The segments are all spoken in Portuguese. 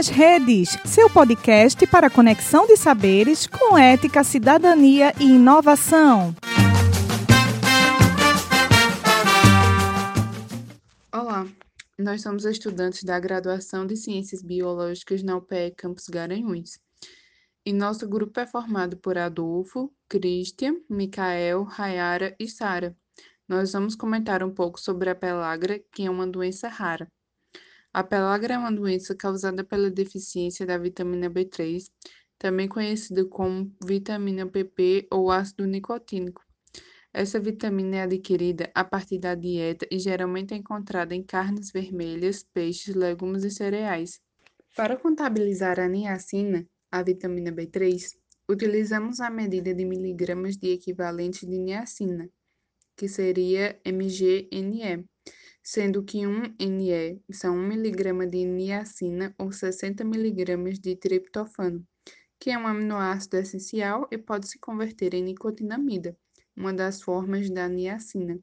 nas Redes, seu podcast para conexão de saberes com ética, cidadania e inovação. Olá, nós somos estudantes da graduação de Ciências Biológicas na UPE Campus Garanhuns. E nosso grupo é formado por Adolfo, Christian, Micael, Rayara e Sara. Nós vamos comentar um pouco sobre a pelagra, que é uma doença rara. A pelagra é uma doença causada pela deficiência da vitamina B3, também conhecida como vitamina PP ou ácido nicotínico. Essa vitamina é adquirida a partir da dieta e geralmente é encontrada em carnes vermelhas, peixes, legumes e cereais. Para contabilizar a niacina, a vitamina B3, utilizamos a medida de miligramas de equivalente de niacina, que seria mgNE sendo que 1 NE são 1 mg de niacina ou 60 mg de triptofano, que é um aminoácido essencial e pode se converter em nicotinamida, uma das formas da niacina.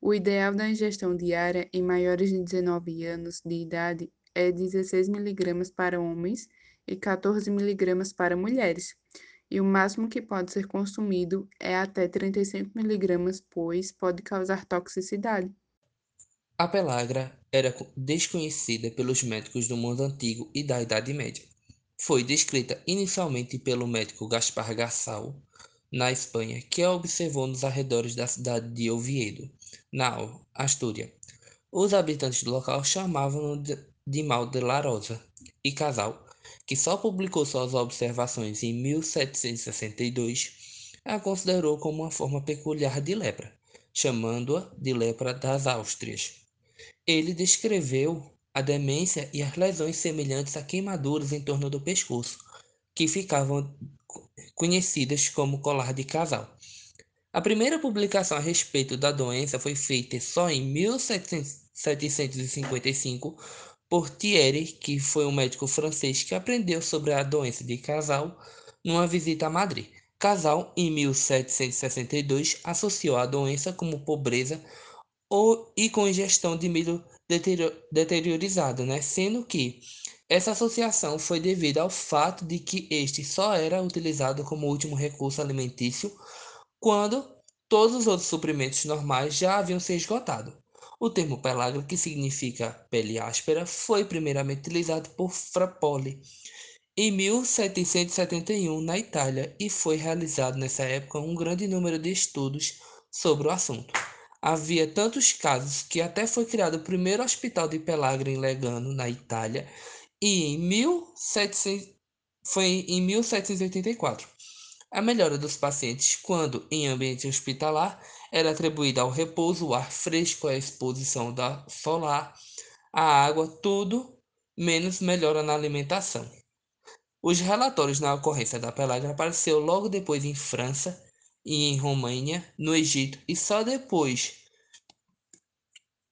O ideal da ingestão diária em maiores de 19 anos de idade é 16 mg para homens e 14 mg para mulheres, e o máximo que pode ser consumido é até 35 mg, pois pode causar toxicidade. A pelagra era desconhecida pelos médicos do mundo antigo e da Idade Média. Foi descrita inicialmente pelo médico Gaspar Gassal, na Espanha, que a observou nos arredores da cidade de Oviedo, na Astúria. Os habitantes do local chamavam-no de mal de la Rosa, e Casal, que só publicou suas observações em 1762, a considerou como uma forma peculiar de lepra, chamando-a de lepra das Áustrias. Ele descreveu a demência e as lesões semelhantes a queimaduras em torno do pescoço, que ficavam conhecidas como colar de casal. A primeira publicação a respeito da doença foi feita só em 1755 por Thierry, que foi um médico francês que aprendeu sobre a doença de Casal numa visita a Madrid. Casal, em 1762, associou a doença como pobreza ou e com ingestão de milho deteriorizado, né? sendo que essa associação foi devido ao fato de que este só era utilizado como último recurso alimentício quando todos os outros suprimentos normais já haviam se esgotado. O termo pelagra, que significa pele áspera, foi primeiramente utilizado por Frappoli em 1771 na Itália e foi realizado nessa época um grande número de estudos sobre o assunto. Havia tantos casos que até foi criado o primeiro hospital de Pellagra em Legano, na Itália, e em 1700, foi em 1784. A melhora dos pacientes, quando em ambiente hospitalar, era atribuída ao repouso, o ar fresco, a exposição da solar, a água, tudo menos melhora na alimentação. Os relatórios na ocorrência da pelágia apareceu logo depois em França, e em Romênia, no Egito, e só depois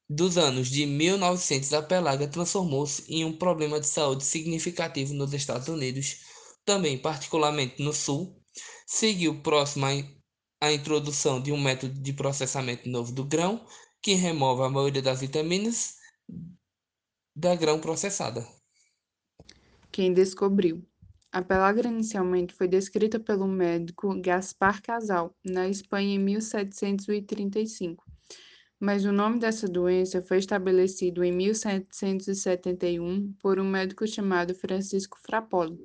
dos anos de 1900 a pelágia transformou-se em um problema de saúde significativo nos Estados Unidos, também particularmente no Sul. Seguiu próximo à introdução de um método de processamento novo do grão, que remove a maioria das vitaminas da grão processada. Quem descobriu? A pelagra inicialmente foi descrita pelo médico Gaspar Casal, na Espanha em 1735, mas o nome dessa doença foi estabelecido em 1771 por um médico chamado Francisco Frappoli.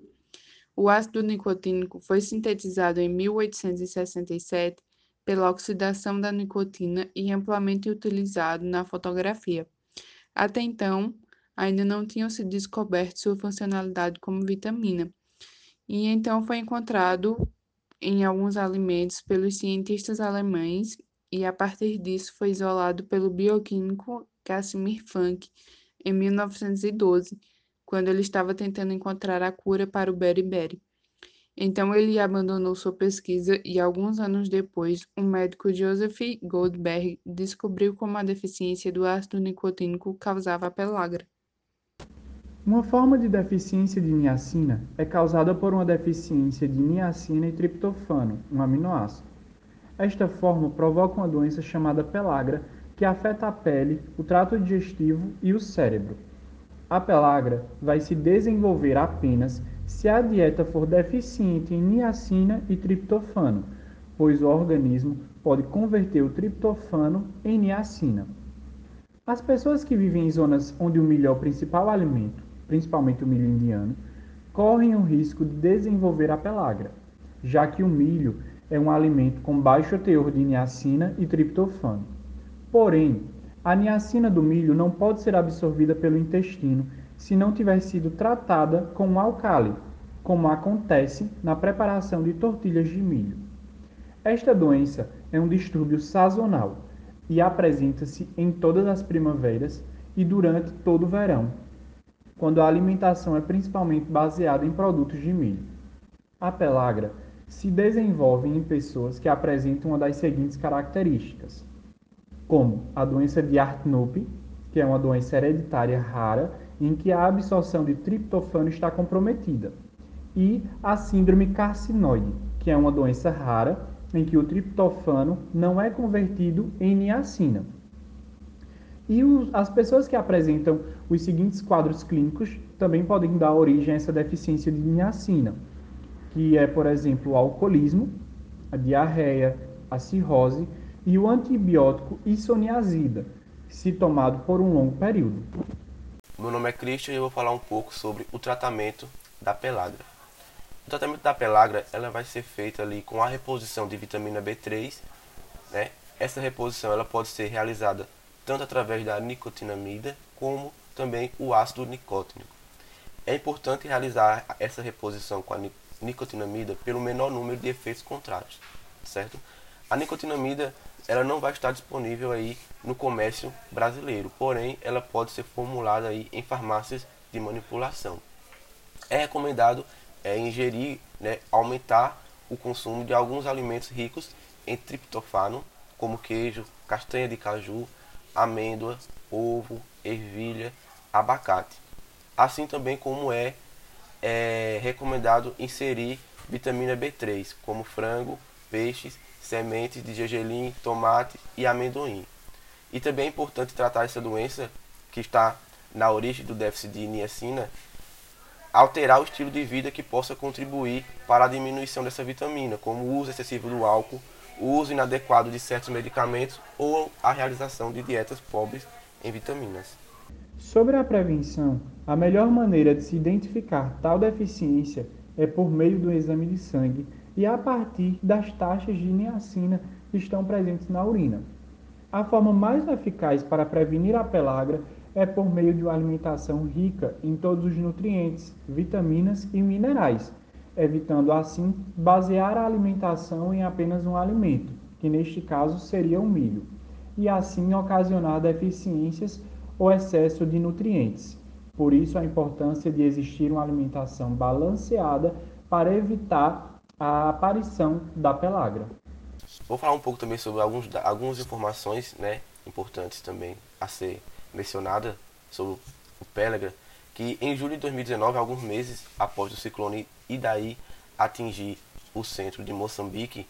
O ácido nicotínico foi sintetizado em 1867 pela oxidação da nicotina e amplamente utilizado na fotografia. Até então, ainda não tinham se descoberto sua funcionalidade como vitamina e então foi encontrado em alguns alimentos pelos cientistas alemães e a partir disso foi isolado pelo bioquímico Casimir Funk em 1912, quando ele estava tentando encontrar a cura para o beriberi. Então ele abandonou sua pesquisa e alguns anos depois, o médico Joseph Goldberg descobriu como a deficiência do ácido nicotínico causava a pelagra. Uma forma de deficiência de niacina é causada por uma deficiência de niacina e triptofano, um aminoácido. Esta forma provoca uma doença chamada pelagra, que afeta a pele, o trato digestivo e o cérebro. A pelagra vai se desenvolver apenas se a dieta for deficiente em niacina e triptofano, pois o organismo pode converter o triptofano em niacina. As pessoas que vivem em zonas onde o milho é o principal alimento, principalmente o milho indiano, correm o risco de desenvolver a pelagra, já que o milho é um alimento com baixo teor de niacina e triptofano. Porém, a niacina do milho não pode ser absorvida pelo intestino se não tiver sido tratada com um álcali, como acontece na preparação de tortilhas de milho. Esta doença é um distúrbio sazonal e apresenta-se em todas as primaveras e durante todo o verão, quando a alimentação é principalmente baseada em produtos de milho. A pelagra se desenvolve em pessoas que apresentam uma das seguintes características: como a doença de Hartnup, que é uma doença hereditária rara em que a absorção de triptofano está comprometida, e a síndrome carcinoide, que é uma doença rara em que o triptofano não é convertido em niacina. E os, as pessoas que apresentam os seguintes quadros clínicos também podem dar origem a essa deficiência de niacina, que é, por exemplo, o alcoolismo, a diarreia, a cirrose e o antibiótico isoniazida, se tomado por um longo período. Meu nome é Christian e eu vou falar um pouco sobre o tratamento da pelagra. O tratamento da pelagra ela vai ser feito ali com a reposição de vitamina B3. Né? Essa reposição ela pode ser realizada tanto através da nicotinamida como também o ácido nicótinico. É importante realizar essa reposição com a nicotinamida pelo menor número de efeitos contrários, certo? A nicotinamida ela não vai estar disponível aí no comércio brasileiro, porém ela pode ser formulada aí em farmácias de manipulação. É recomendado é, ingerir, né, aumentar o consumo de alguns alimentos ricos em triptofano, como queijo, castanha de caju, amêndoa, ovo, ervilha, abacate. Assim também como é, é recomendado inserir vitamina B3, como frango, peixes sementes de gergelim, tomate e amendoim. E também é importante tratar essa doença que está na origem do déficit de niacina, alterar o estilo de vida que possa contribuir para a diminuição dessa vitamina, como o uso excessivo do álcool, o uso inadequado de certos medicamentos ou a realização de dietas pobres em vitaminas. Sobre a prevenção, a melhor maneira de se identificar tal deficiência é por meio do exame de sangue e a partir das taxas de niacina que estão presentes na urina. A forma mais eficaz para prevenir a pelagra é por meio de uma alimentação rica em todos os nutrientes, vitaminas e minerais, evitando assim basear a alimentação em apenas um alimento, que neste caso seria o milho, e assim ocasionar deficiências ou excesso de nutrientes. Por isso a importância de existir uma alimentação balanceada para evitar a aparição da pelagra. Vou falar um pouco também sobre alguns, algumas informações né, importantes também a ser mencionada sobre o pelagra, que em julho de 2019, alguns meses após o ciclone Idaí atingir o centro de Moçambique,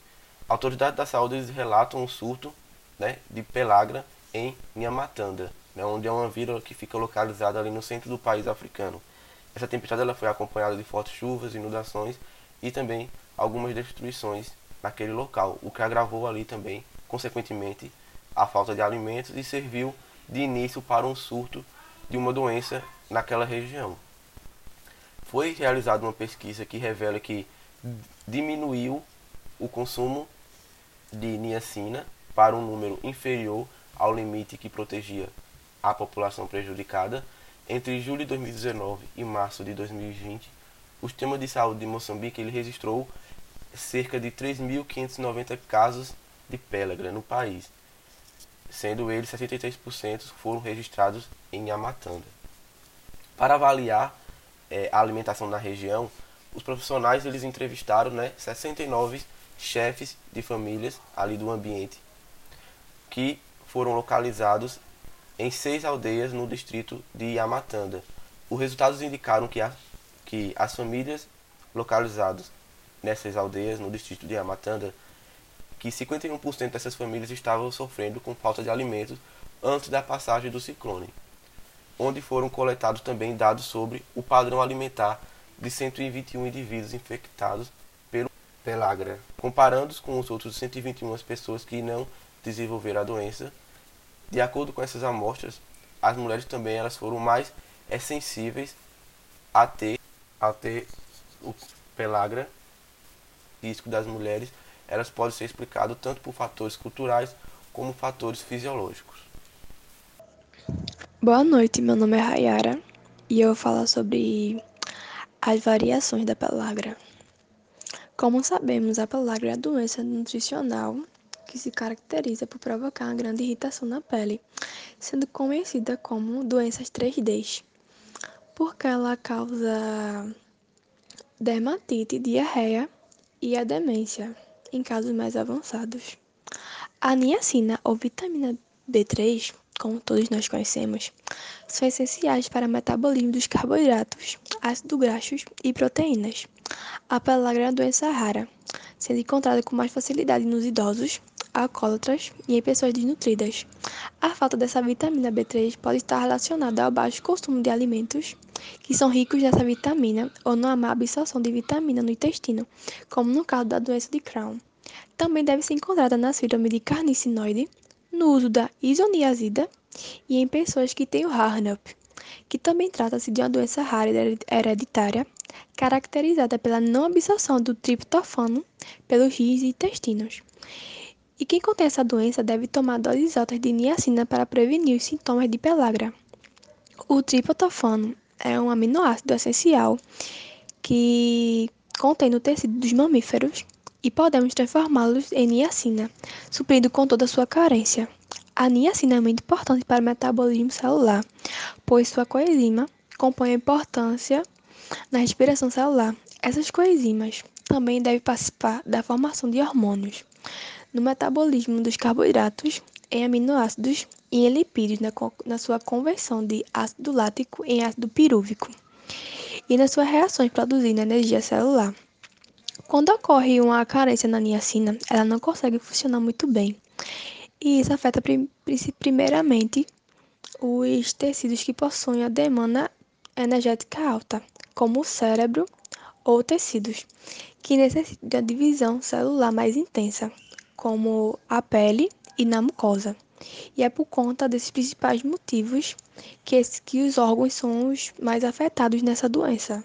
autoridades da saúde relatam um surto né, de pelagra em Nhamatanda, né, onde é uma vila que fica localizada ali no centro do país africano. Essa tempestade ela foi acompanhada de fortes chuvas, inundações e também algumas destruições naquele local, o que agravou ali também, consequentemente, a falta de alimentos e serviu de início para um surto de uma doença naquela região. Foi realizada uma pesquisa que revela que diminuiu o consumo de niacina para um número inferior ao limite que protegia a população prejudicada entre julho de 2019 e março de 2020. O sistema de saúde de Moçambique ele registrou cerca de 3.590 casos de pélagra no país, sendo eles 63% foram registrados em Amatanda. Para avaliar é, a alimentação na região, os profissionais eles entrevistaram né, 69 chefes de famílias ali do ambiente que foram localizados em seis aldeias no distrito de Amatanda. Os resultados indicaram que, a, que as famílias localizadas nessas aldeias no distrito de Amatanda que 51% dessas famílias estavam sofrendo com falta de alimentos antes da passagem do ciclone. Onde foram coletados também dados sobre o padrão alimentar de 121 indivíduos infectados pelo pellagra, comparando-os com os outros 121 pessoas que não desenvolveram a doença. De acordo com essas amostras, as mulheres também elas foram mais sensíveis a ter, a ter o pellagra. risco das mulheres elas podem ser explicadas tanto por fatores culturais como fatores fisiológicos. Boa noite, meu nome é Rayara e eu vou falar sobre as variações da pellagra. Como sabemos, a pellagra é a doença nutricional que se caracteriza por provocar uma grande irritação na pele, sendo conhecida como doenças 3D, porque ela causa dermatite, diarreia e a demência em casos mais avançados. A niacina ou vitamina B3 como todos nós conhecemos, são essenciais para o metabolismo dos carboidratos, ácidos graxos e proteínas. A pellagra é uma doença rara, sendo encontrada com mais facilidade nos idosos, alcoólatras e em pessoas desnutridas. A falta dessa vitamina B3 pode estar relacionada ao baixo consumo de alimentos que são ricos nessa vitamina ou na má absorção de vitamina no intestino, como no caso da doença de Crohn. Também deve ser encontrada na síndrome de carnicinoide, no uso da isoniazida e em pessoas que têm o Harnup, que também trata-se de uma doença rara hereditária, caracterizada pela não absorção do triptofano pelos rins e intestinos. E quem contém essa doença deve tomar doses altas de niacina para prevenir os sintomas de pellagra. O triptofano é um aminoácido essencial que contém no tecido dos mamíferos e podemos transformá-los em niacina, suprindo com toda a sua carência. A niacina é muito importante para o metabolismo celular, pois sua coenzima compõe a importância na respiração celular. Essas coenzimas também devem participar da formação de hormônios, no metabolismo dos carboidratos, em aminoácidos e em lipídios na, na sua conversão de ácido lático em ácido pirúvico e nas suas reações produzindo energia celular. Quando ocorre uma carência na niacina, ela não consegue funcionar muito bem. E isso afeta primeiramente os tecidos que possuem a demanda energética alta, como o cérebro ou tecidos que necessitam de uma divisão celular mais intensa, como a pele e na mucosa. E é por conta desses principais motivos que, esse, que os órgãos são os mais afetados nessa doença.